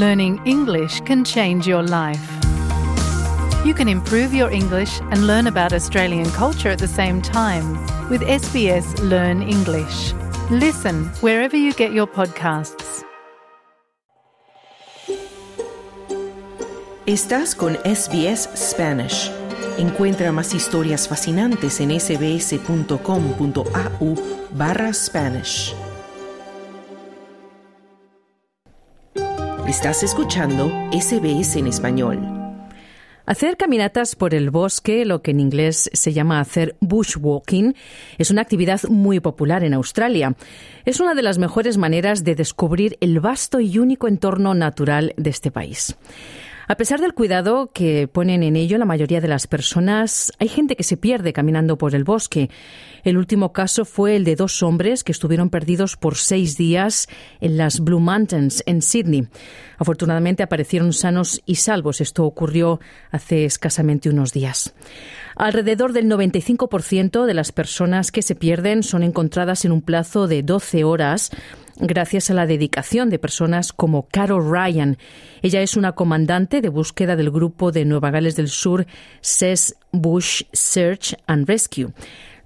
learning English can change your life. You can improve your English and learn about Australian culture at the same time with SBS Learn English. Listen wherever you get your podcasts. Estás con SBS Spanish. Encuentra más historias fascinantes en sbs.com.au Estás escuchando SBS en español. Hacer caminatas por el bosque, lo que en inglés se llama hacer bushwalking, es una actividad muy popular en Australia. Es una de las mejores maneras de descubrir el vasto y único entorno natural de este país. A pesar del cuidado que ponen en ello la mayoría de las personas, hay gente que se pierde caminando por el bosque. El último caso fue el de dos hombres que estuvieron perdidos por seis días en las Blue Mountains, en Sydney. Afortunadamente aparecieron sanos y salvos. Esto ocurrió hace escasamente unos días. Alrededor del 95% de las personas que se pierden son encontradas en un plazo de 12 horas gracias a la dedicación de personas como Carol Ryan. Ella es una comandante de búsqueda del grupo de Nueva Gales del Sur SES Bush Search and Rescue.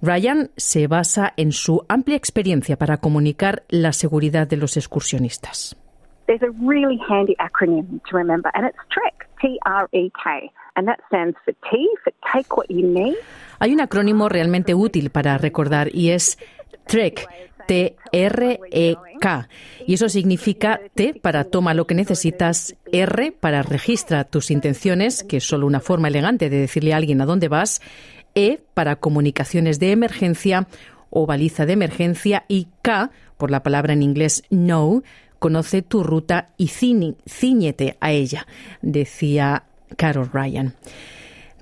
Ryan se basa en su amplia experiencia para comunicar la seguridad de los excursionistas. There's a really handy acronym to remember, and it's TREK, T-R-E-K, and that stands for T for take what you need. Hay un acrónimo realmente útil para recordar y es TREK, T-R-E-K. Y eso significa T para toma lo que necesitas, R para registra tus intenciones, que es solo una forma elegante de decirle a alguien a dónde vas, E para comunicaciones de emergencia o baliza de emergencia y K por la palabra en inglés know, conoce tu ruta y ciñete a ella, decía Carol Ryan.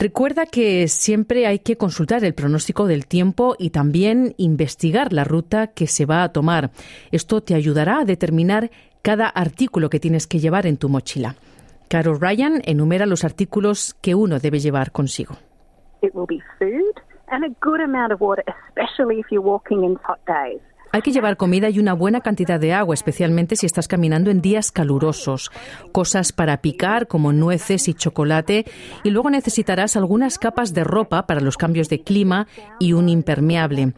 Recuerda que siempre hay que consultar el pronóstico del tiempo y también investigar la ruta que se va a tomar. Esto te ayudará a determinar cada artículo que tienes que llevar en tu mochila. Carol Ryan enumera los artículos que uno debe llevar consigo. It will be food and a good amount of water, especially if you're walking in hot days. Hay que llevar comida y una buena cantidad de agua, especialmente si estás caminando en días calurosos. Cosas para picar como nueces y chocolate. Y luego necesitarás algunas capas de ropa para los cambios de clima y un impermeable.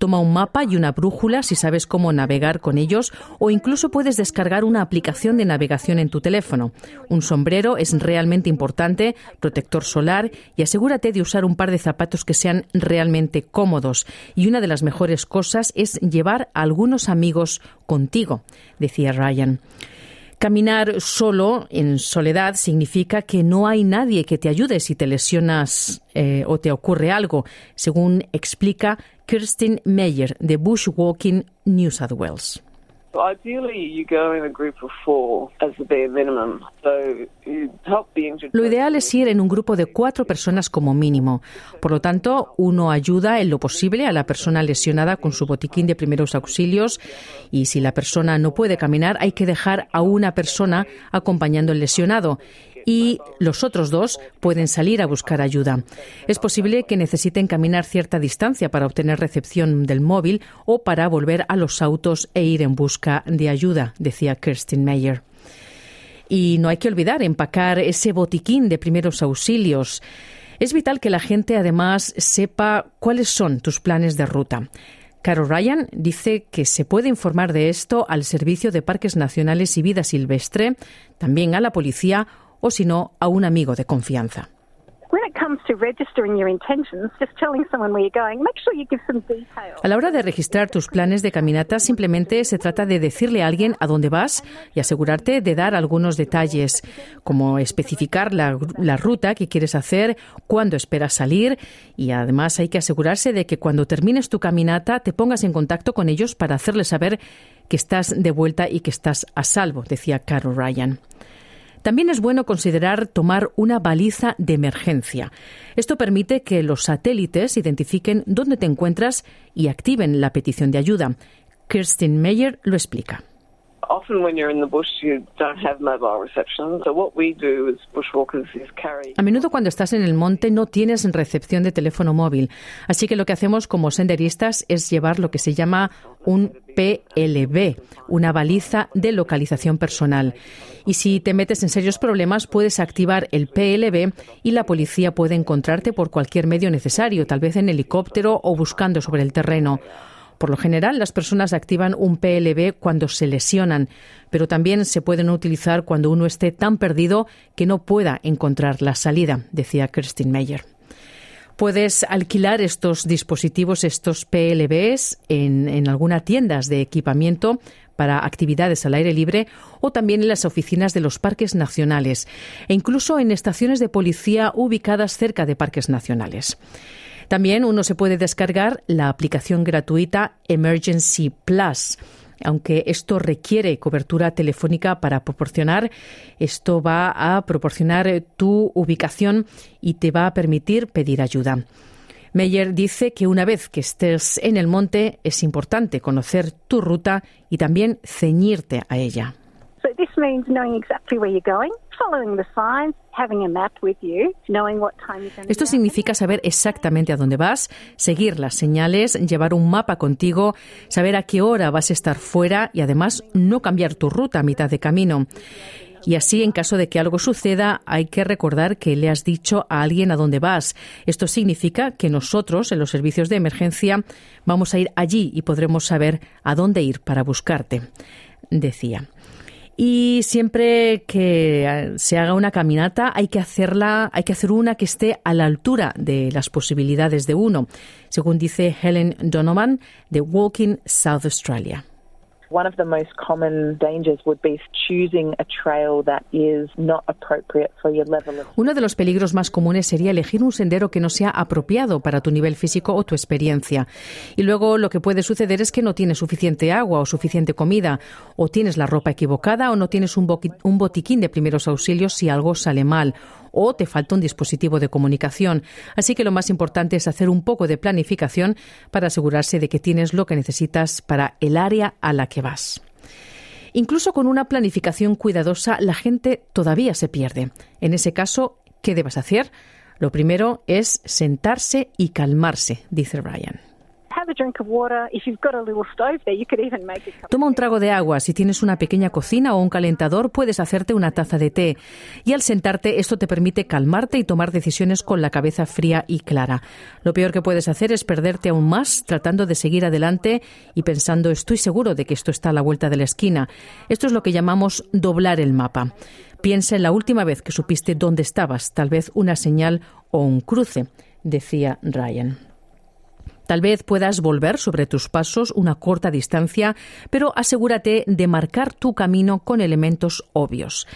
Toma un mapa y una brújula si sabes cómo navegar con ellos o incluso puedes descargar una aplicación de navegación en tu teléfono. Un sombrero es realmente importante, protector solar y asegúrate de usar un par de zapatos que sean realmente cómodos. Y una de las mejores cosas es llevar algunos amigos contigo, decía Ryan. Caminar solo, en soledad, significa que no hay nadie que te ayude si te lesionas eh, o te ocurre algo, según explica Kirsten Meyer de Bushwalking New South Wales. Lo ideal es ir en un grupo de cuatro personas como mínimo. Por lo tanto, uno ayuda en lo posible a la persona lesionada con su botiquín de primeros auxilios y si la persona no puede caminar, hay que dejar a una persona acompañando al lesionado y los otros dos pueden salir a buscar ayuda. Es posible que necesiten caminar cierta distancia para obtener recepción del móvil o para volver a los autos e ir en busca de ayuda, decía Kirsten Meyer. Y no hay que olvidar empacar ese botiquín de primeros auxilios. Es vital que la gente además sepa cuáles son tus planes de ruta. Carol Ryan dice que se puede informar de esto al Servicio de Parques Nacionales y Vida Silvestre, también a la policía o si no, a un amigo de confianza. A la hora de registrar tus planes de caminata, simplemente se trata de decirle a alguien a dónde vas y asegurarte de dar algunos detalles, como especificar la, la ruta que quieres hacer, cuándo esperas salir y además hay que asegurarse de que cuando termines tu caminata te pongas en contacto con ellos para hacerles saber que estás de vuelta y que estás a salvo, decía Carol Ryan. También es bueno considerar tomar una baliza de emergencia. Esto permite que los satélites identifiquen dónde te encuentras y activen la petición de ayuda. Kirsten Meyer lo explica. A menudo cuando estás en el monte no tienes recepción de teléfono móvil, así que lo que hacemos como senderistas es llevar lo que se llama un PLB, una baliza de localización personal. Y si te metes en serios problemas, puedes activar el PLB y la policía puede encontrarte por cualquier medio necesario, tal vez en helicóptero o buscando sobre el terreno. Por lo general, las personas activan un PLB cuando se lesionan, pero también se pueden utilizar cuando uno esté tan perdido que no pueda encontrar la salida, decía Kirstin Meyer. Puedes alquilar estos dispositivos, estos PLBs, en, en algunas tiendas de equipamiento para actividades al aire libre o también en las oficinas de los parques nacionales e incluso en estaciones de policía ubicadas cerca de parques nacionales. También uno se puede descargar la aplicación gratuita Emergency Plus aunque esto requiere cobertura telefónica para proporcionar, esto va a proporcionar tu ubicación y te va a permitir pedir ayuda. Meyer dice que una vez que estés en el monte es importante conocer tu ruta y también ceñirte a ella. Esto significa saber exactamente a dónde vas, seguir las señales, llevar un mapa contigo, saber a qué hora vas a estar fuera y además no cambiar tu ruta a mitad de camino. Y así, en caso de que algo suceda, hay que recordar que le has dicho a alguien a dónde vas. Esto significa que nosotros, en los servicios de emergencia, vamos a ir allí y podremos saber a dónde ir para buscarte, decía. Y siempre que se haga una caminata hay que hacerla, hay que hacer una que esté a la altura de las posibilidades de uno, según dice Helen Donovan de Walking South Australia. One of the most common dangers would be choosing a trail that is not appropriate for your level of Uno de los peligros más comunes sería elegir un sendero que no sea apropiado para tu nivel físico o tu experiencia. Y luego lo que puede suceder es que no tienes suficiente agua o suficiente comida, o tienes la ropa equivocada o no tienes un, un botiquín de primeros auxilios si algo sale mal o te falta un dispositivo de comunicación. Así que lo más importante es hacer un poco de planificación para asegurarse de que tienes lo que necesitas para el área a la que vas. Incluso con una planificación cuidadosa, la gente todavía se pierde. En ese caso, ¿qué debes hacer? Lo primero es sentarse y calmarse, dice Ryan. Toma un trago de agua. Si tienes una pequeña cocina o un calentador, puedes hacerte una taza de té. Y al sentarte, esto te permite calmarte y tomar decisiones con la cabeza fría y clara. Lo peor que puedes hacer es perderte aún más tratando de seguir adelante y pensando, estoy seguro de que esto está a la vuelta de la esquina. Esto es lo que llamamos doblar el mapa. Piensa en la última vez que supiste dónde estabas, tal vez una señal o un cruce, decía Ryan. Tal vez puedas volver sobre tus pasos una corta distancia, pero asegúrate de marcar tu camino con elementos obvios.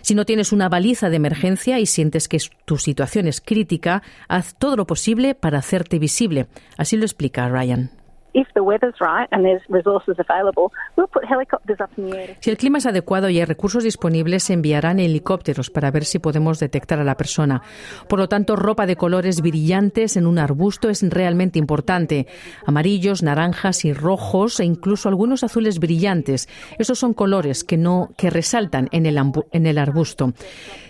Si no tienes una baliza de emergencia y sientes que tu situación es crítica, haz todo lo posible para hacerte visible. Así lo explica Ryan. Si el clima es adecuado y hay recursos disponibles, se enviarán helicópteros para ver si podemos detectar a la persona. Por lo tanto, ropa de colores brillantes en un arbusto es realmente importante. Amarillos, naranjas y rojos e incluso algunos azules brillantes. Esos son colores que no que resaltan en el, en el arbusto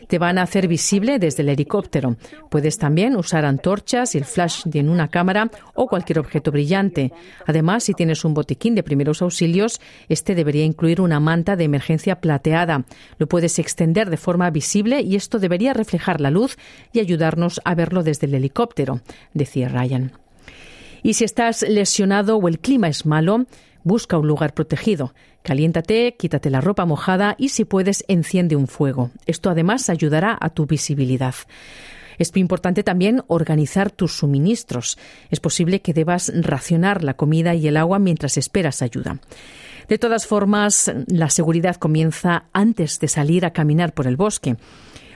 te van a hacer visible desde el helicóptero. Puedes también usar antorchas y el flash de una cámara o cualquier objeto brillante. Además, si tienes un botiquín de primeros auxilios, este debería incluir una manta de emergencia plateada. Lo puedes extender de forma visible y esto debería reflejar la luz y ayudarnos a verlo desde el helicóptero, decía Ryan. Y si estás lesionado o el clima es malo, Busca un lugar protegido. Caliéntate, quítate la ropa mojada y si puedes enciende un fuego. Esto además ayudará a tu visibilidad. Es importante también organizar tus suministros. Es posible que debas racionar la comida y el agua mientras esperas ayuda. De todas formas, la seguridad comienza antes de salir a caminar por el bosque.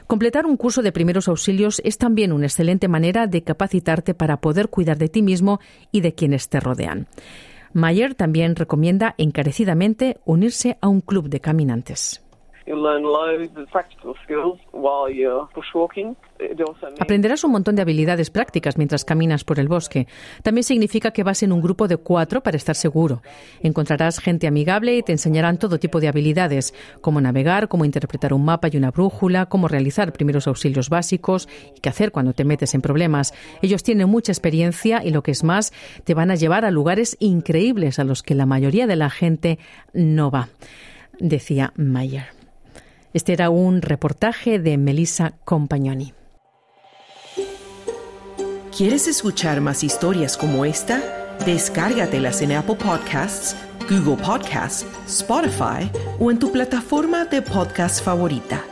Completar un curso de primeros auxilios es también una excelente manera de capacitarte para poder cuidar de ti mismo y de quienes te rodean. Mayer también recomienda encarecidamente unirse a un club de caminantes. Aprenderás un montón de habilidades prácticas mientras caminas por el bosque. También significa que vas en un grupo de cuatro para estar seguro. Encontrarás gente amigable y te enseñarán todo tipo de habilidades, cómo navegar, cómo interpretar un mapa y una brújula, cómo realizar primeros auxilios básicos y qué hacer cuando te metes en problemas. Ellos tienen mucha experiencia y lo que es más, te van a llevar a lugares increíbles a los que la mayoría de la gente no va, decía Mayer. Este era un reportaje de Melissa Compagnoni. ¿Quieres escuchar más historias como esta? Descárgatelas en Apple Podcasts, Google Podcasts, Spotify o en tu plataforma de podcast favorita.